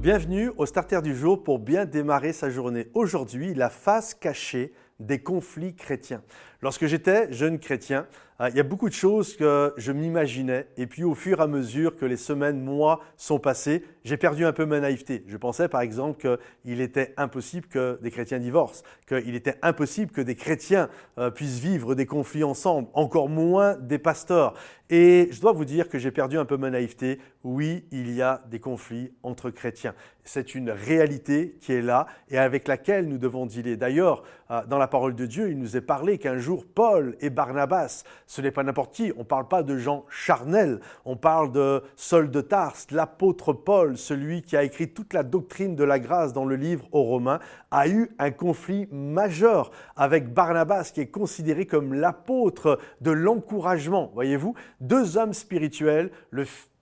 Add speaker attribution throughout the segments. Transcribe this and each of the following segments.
Speaker 1: Bienvenue au Starter du jour pour bien démarrer sa journée. Aujourd'hui, la face cachée des conflits chrétiens. Lorsque j'étais jeune chrétien, euh, il y a beaucoup de choses que je m'imaginais et puis au fur et à mesure que les semaines, mois sont passés, j'ai perdu un peu ma naïveté. Je pensais par exemple qu'il était impossible que des chrétiens divorcent, qu'il était impossible que des chrétiens euh, puissent vivre des conflits ensemble, encore moins des pasteurs. Et je dois vous dire que j'ai perdu un peu ma naïveté. Oui, il y a des conflits entre chrétiens. C'est une réalité qui est là et avec laquelle nous devons dealer. D'ailleurs, euh, dans la parole de Dieu, il nous est parlé qu'un jour, Paul et Barnabas, ce n'est pas n'importe qui, on ne parle pas de gens charnels, on parle de Saul de Tarse, l'apôtre Paul, celui qui a écrit toute la doctrine de la grâce dans le livre aux Romains, a eu un conflit majeur avec Barnabas, qui est considéré comme l'apôtre de l'encouragement. Voyez-vous, deux hommes spirituels,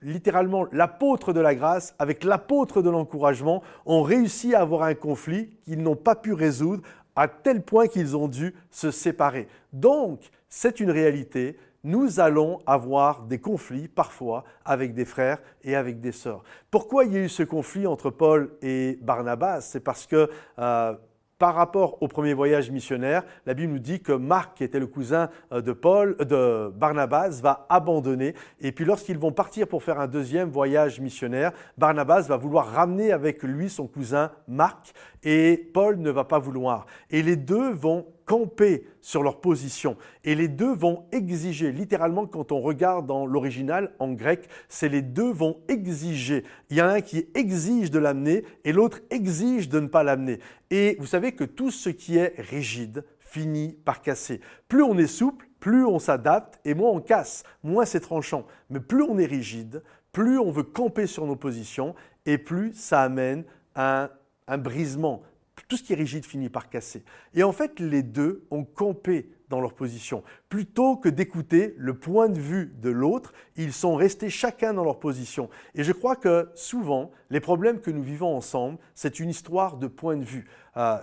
Speaker 1: littéralement l'apôtre de la grâce avec l'apôtre de l'encouragement, ont réussi à avoir un conflit qu'ils n'ont pas pu résoudre à tel point qu'ils ont dû se séparer. Donc, c'est une réalité. Nous allons avoir des conflits parfois avec des frères et avec des sœurs. Pourquoi il y a eu ce conflit entre Paul et Barnabas? C'est parce que euh, par rapport au premier voyage missionnaire, la Bible nous dit que Marc, qui était le cousin euh, de Paul, euh, de Barnabas, va abandonner. Et puis lorsqu'ils vont partir pour faire un deuxième voyage missionnaire, Barnabas va vouloir ramener avec lui son cousin Marc et Paul ne va pas vouloir. Et les deux vont camper sur leur position. Et les deux vont exiger, littéralement quand on regarde dans l'original en grec, c'est les deux vont exiger. Il y a un qui exige de l'amener et l'autre exige de ne pas l'amener. Et vous savez que tout ce qui est rigide finit par casser. Plus on est souple, plus on s'adapte et moins on casse, moins c'est tranchant. Mais plus on est rigide, plus on veut camper sur nos positions et plus ça amène un, un brisement, tout ce qui est rigide finit par casser. Et en fait, les deux ont campé dans leur position. Plutôt que d'écouter le point de vue de l'autre, ils sont restés chacun dans leur position. Et je crois que souvent, les problèmes que nous vivons ensemble, c'est une histoire de point de vue. Euh,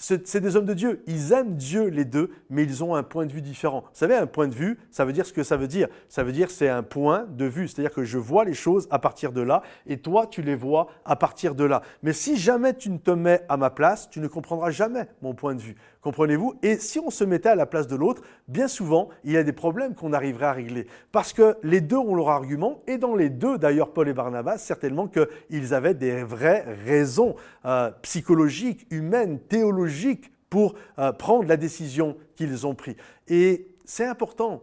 Speaker 1: c'est des hommes de Dieu. Ils aiment Dieu les deux, mais ils ont un point de vue différent. Vous savez, un point de vue, ça veut dire ce que ça veut dire. Ça veut dire c'est un point de vue. C'est-à-dire que je vois les choses à partir de là et toi, tu les vois à partir de là. Mais si jamais tu ne te mets à ma place, tu ne comprendras jamais mon point de vue. Comprenez-vous? Et si on se mettait à la place de l'autre, bien souvent, il y a des problèmes qu'on arriverait à régler. Parce que les deux ont leur argument, et dans les deux, d'ailleurs, Paul et Barnabas, certainement qu'ils avaient des vraies raisons euh, psychologiques, humaines, théologiques pour euh, prendre la décision qu'ils ont prise. Et c'est important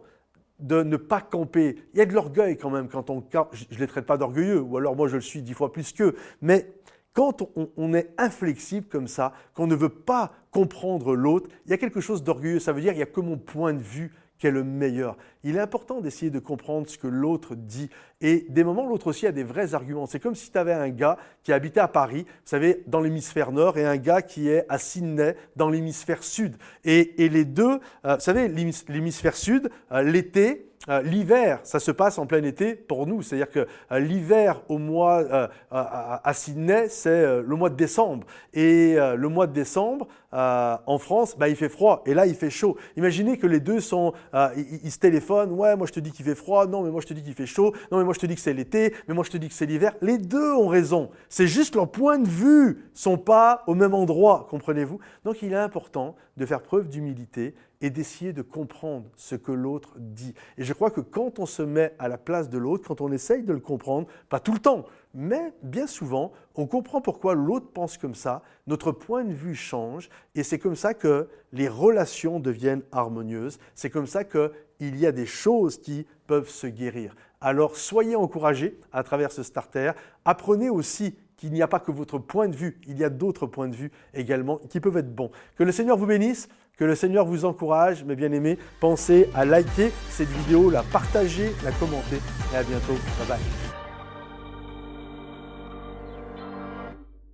Speaker 1: de ne pas camper. Il y a de l'orgueil quand même quand on Je ne les traite pas d'orgueilleux, ou alors moi je le suis dix fois plus qu'eux. Mais quand on, est inflexible comme ça, qu'on ne veut pas comprendre l'autre, il y a quelque chose d'orgueilleux. Ça veut dire qu'il n'y a que mon point de vue qui est le meilleur. Il est important d'essayer de comprendre ce que l'autre dit. Et des moments, l'autre aussi a des vrais arguments. C'est comme si tu avais un gars qui habitait à Paris, vous savez, dans l'hémisphère nord, et un gars qui est à Sydney, dans l'hémisphère sud. Et, les deux, euh, vous savez, l'hémisphère sud, euh, l'été, euh, l'hiver, ça se passe en plein été pour nous. C'est-à-dire que euh, l'hiver au mois euh, à, Sydney, c'est le mois de décembre. Et le mois de décembre, en France, bah, il fait froid. Et là, il fait chaud. Imaginez que les deux sont, ils, se téléphonent. Ouais, moi je te dis qu'il fait froid. Non, mais moi je te dis qu'il fait chaud. Non, mais moi je te dis que c'est l'été. Mais moi je te dis que c'est l'hiver. Les deux ont raison. C'est juste leurs points de vue sont pas au même endroit, comprenez-vous? Donc il est important de faire preuve d'humilité et d'essayer de comprendre ce que l'autre dit. Et je crois que quand on se met à la place de l'autre, quand on essaye de le comprendre, pas tout le temps, mais bien souvent, on comprend pourquoi l'autre pense comme ça, notre point de vue change, et c'est comme ça que les relations deviennent harmonieuses, c'est comme ça qu'il y a des choses qui peuvent se guérir. Alors soyez encouragés à travers ce starter, apprenez aussi qu'il n'y a pas que votre point de vue, il y a d'autres points de vue également qui peuvent être bons. Que le Seigneur vous bénisse, que le Seigneur vous encourage, mes bien-aimés. Pensez à liker cette vidéo, la partager, la commenter et à bientôt. Bye bye.